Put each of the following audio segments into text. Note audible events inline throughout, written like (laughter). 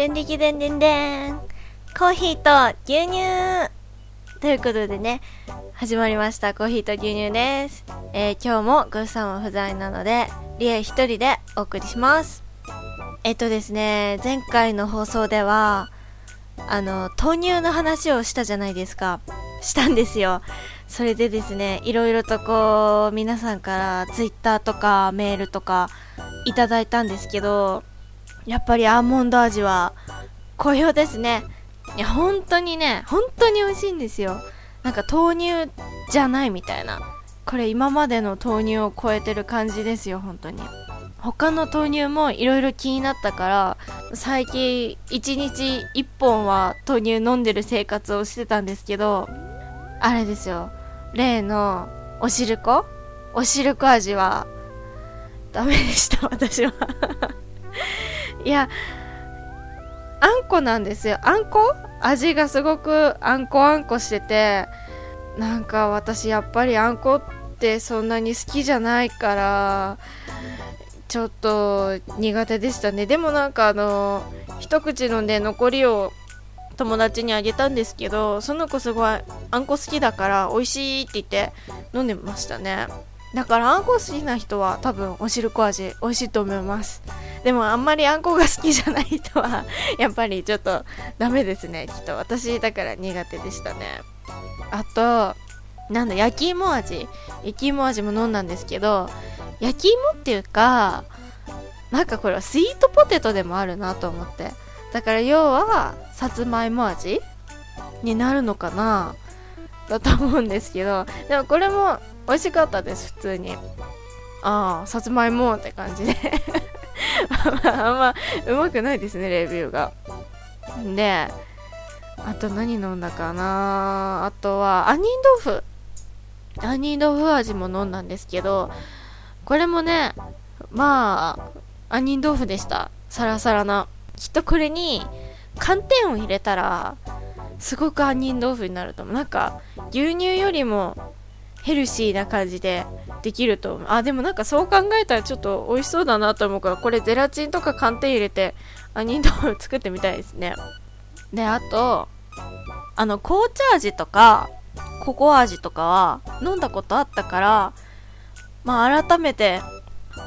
でんできでんでんでん。コーヒーと牛乳ということでね、始まりました。コーヒーと牛乳です。えー、今日もグッさんは不在なので、リエ一人でお送りします。えっとですね、前回の放送では、あの、豆乳の話をしたじゃないですか。したんですよ。それでですね、いろいろとこう、皆さんからツイッターとかメールとかいただいたんですけど、やっぱりアーモンド味は好評ですね。いや、本当にね、本当に美味しいんですよ。なんか豆乳じゃないみたいな。これ今までの豆乳を超えてる感じですよ、本当に。他の豆乳もいろいろ気になったから最近1日1本は豆乳飲んでる生活をしてたんですけどあれですよ例のおしるこおしるこ味はダメでした私はいやあんこなんですよ。あんこ？味がすごくあんこあんこしててなんか私やっぱりあんこってそんなに好きじゃないからちょっと苦手でしたね。でもなんかあの一口飲んで残りを友達にあげたんですけどその子すごいあんこ好きだから美味しいって言って飲んでましたね。だからあんこ好きな人は多分おしるこ味美味しいと思います。でもあんまりあんこが好きじゃない人は (laughs) やっぱりちょっとダメですねきっと。私だから苦手でしたね。あとなんだ焼き芋味。焼き芋味も飲んだんですけど焼き芋っていうかなんかこれはスイートポテトでもあるなと思って。だから要はさつまいも味になるのかなだと思うんですけど。でもこれも美味しかったです普通に。ああさつまいもって感じで。(laughs) あんまうまくないですねレビューが。であと何飲んだかな。あとは杏仁豆腐。杏仁豆腐味も飲んだんですけどこれもねまあ杏仁豆腐でした。サラサラな。きっとこれに寒天を入れたらすごく杏仁豆腐になると思う。なんか牛乳よりもヘルシーな感じでできるとあでもなんかそう考えたらちょっと美味しそうだなと思うからこれゼラチンとか寒天入れて杏仁豆腐作ってみたいですね。であとあの紅茶味とかココア味とかは飲んだことあったからまあ改めて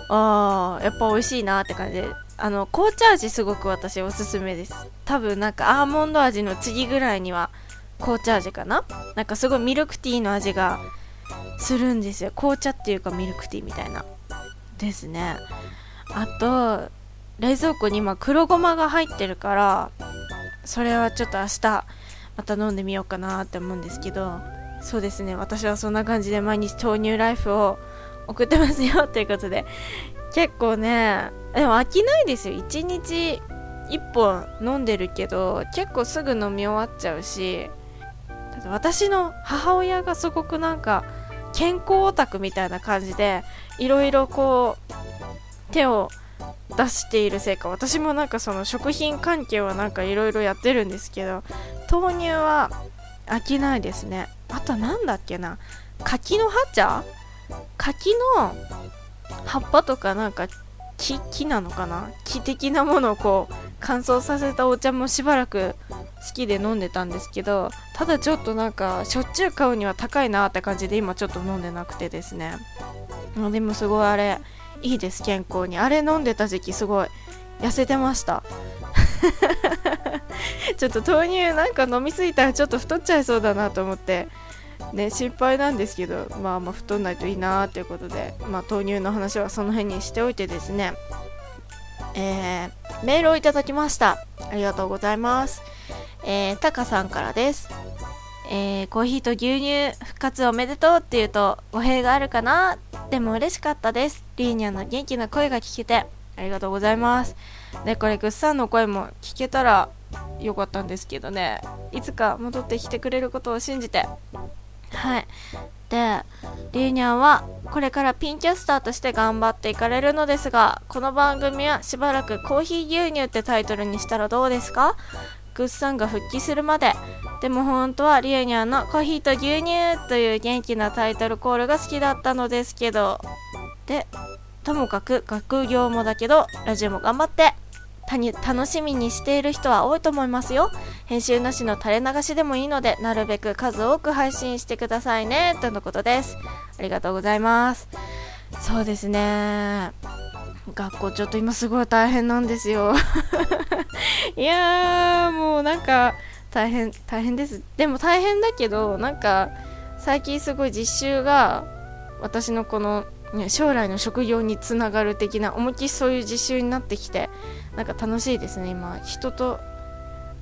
あーやっぱ美味しいなって感じで。あの紅茶味すごく私おすすめです。多分なんかアーモンド味の次ぐらいには紅茶味かな？なんかすごいミルクティーの味がするんですよ。紅茶っていうかミルクティーみたいな。ですね。あと冷蔵庫に今黒ごまが入ってるからそれはちょっと明日また飲んでみようかなって思うんですけどそうですね。私はそんな感じで毎日豆乳ライフを送ってますよということで結構ねでも飽きないですよ。1日1本飲んでるけど結構すぐ飲み終わっちゃうし私の母親がすごくなんか健康オタクみたいな感じでいろいろこう手を出しているせいか私もなんかその食品関係はなんかいろいろやってるんですけど豆乳は飽きないですね。あとなんだっけな柿の葉茶？柿の葉っぱとかなんか木木なのかな？木的なものをこう乾燥させたお茶もしばらく好きで飲んでたんですけどただちょっとなんかしょっちゅう買うには高いなって感じで今ちょっと飲んでなくてですね。でもすごいあれいいです健康に。あれ飲んでた時期すごい痩せてました。(laughs) ちょっと豆乳なんか飲みすぎたらちょっと太っちゃいそうだなと思って。ね心配なんですけどまあまあ太んないといいなということでまあ豆乳の話はその辺にしておいてですね。えー、メールをいただきました。ありがとうございます。えー、タカさんからです。えー、コーヒーと牛乳復活おめでとうっていうと語弊があるかな？でも嬉しかったです。リーニャの元気な声が聞けて。ありがとうございます。でこれグッサンの声も聞けたらよかったんですけどね。いつか戻ってきてくれることを信じて。はい。でリーニャンはこれからピンキャスターとして頑張っていかれるのですがこの番組はしばらくコーヒー牛乳ってタイトルにしたらどうですか？グッサンが復帰するまででも本当はリエニャンのコーヒーと牛乳という元気なタイトルコールが好きだったのですけどでともかく学業もだけどラジオも頑張って楽しみにしている人は多いと思いますよ編集なしの垂れ流しでもいいのでなるべく数多く配信してくださいねとのことですありがとうございますそうですね学校ちょっと今すごい大変なんですよ (laughs) いやーもうなんか大変大変です。でも大変だけどなんか最近すごい実習が私のこの、将来の職業につながる的な思いっきりそういう実習になってきてなんか楽しいですね今。人と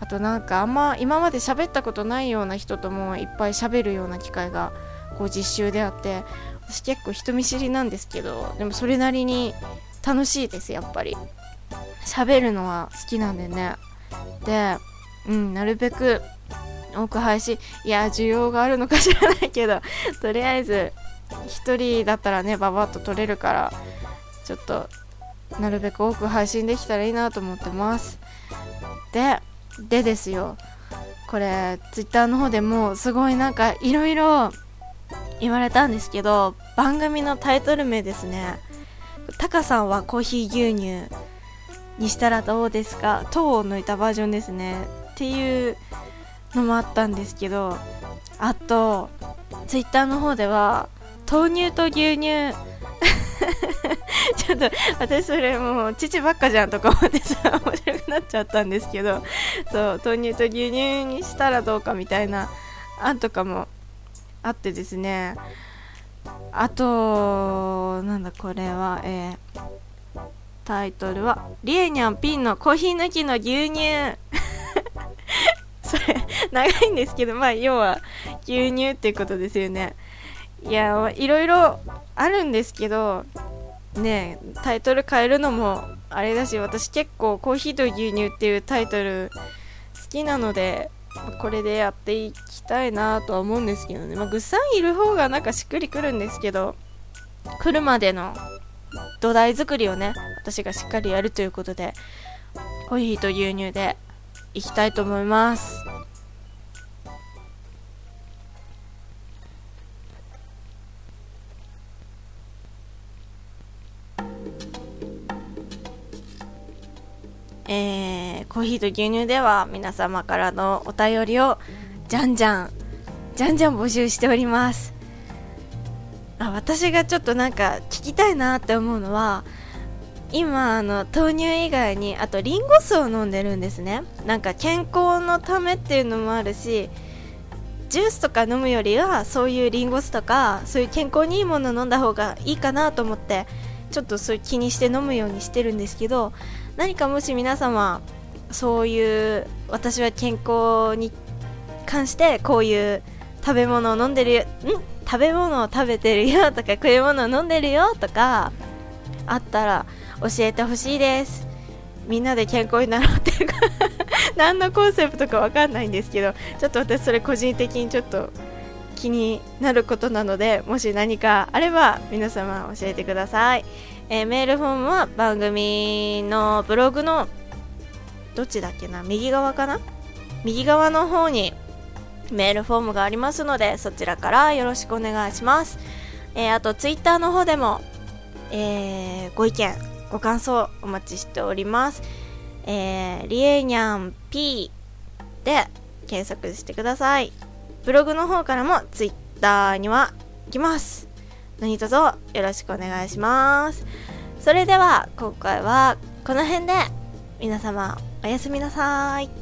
あとなんかあんま今まで喋ったことないような人ともいっぱい喋るような機会がこう実習であって私結構人見知りなんですけどでもそれなりに楽しいですやっぱり。喋るのは好きなんでね。でうんなるべく多く配信いや需要があるのか知らないけどとりあえず1人だったらねババッと撮れるからちょっとなるべく多く配信できたらいいなと思ってます。ででですよ。これ Twitter の方でもすごいなんかいろいろ言われたんですけど番組のタイトル名ですね。タカさんはコーヒー牛乳。にしたらどうですか？糖を抜いたバージョンですね。っていうのもあったんですけどあと Twitter の方では豆乳と牛乳。(laughs) ちょっと私それもう父ばっかじゃんとか思ってさ面白くなっちゃったんですけどそう豆乳と牛乳にしたらどうかみたいな案とかもあってですね。あとなんだこれはえー、タイトルは「リエニャンピンのコーヒー抜きの牛乳」(laughs) それ長いんですけどまあ要は牛乳っていうことですよね。いやいろいろあるんですけどねタイトル変えるのもあれだし私結構コーヒーと牛乳っていうタイトル好きなのでこれでやっていきたいなとは思うんですけどね、まあ、ぐっさんいる方がなんかしっくりくるんですけど来るまでの土台作りをね私がしっかりやるということでコーヒーと牛乳でいきたいと思います。えー、コーヒーと牛乳では皆様からのお便りをじゃんじゃんじゃんじゃん募集しております。あ私がちょっとなんか聞きたいなって思うのは今あの豆乳以外にあとリンゴ酢を飲んでるんですね。なんか健康のためっていうのもあるしジュースとか飲むよりはそういうリンゴ酢とかそういう健康にいいもの飲んだ方がいいかなと思ってちょっとそういう気にして飲むようにしてるんですけど何かもし皆様そういう私は健康に関してこういう食べ物を飲んでるん？食べ物を食べてるよとか食い物を飲んでるよとかあったら教えてほしいです。みんなで健康になろうっていうか (laughs) 何のコンセプトか分かんないんですけどちょっと私それ個人的にちょっと気になることなのでもし何かあれば皆様教えてください、えー、メールフォームは番組のブログのどっちだっけな右側かな？右側の方にメールフォームがありますのでそちらからよろしくお願いします、えー、あとツイッターの方でも、えー、ご意見ご感想お待ちしております。えー、リエニャン P で検索してください。ブログの方からも Twitter には行きます。何卒よろしくお願いします。それでは今回はこの辺で皆様おやすみなさい。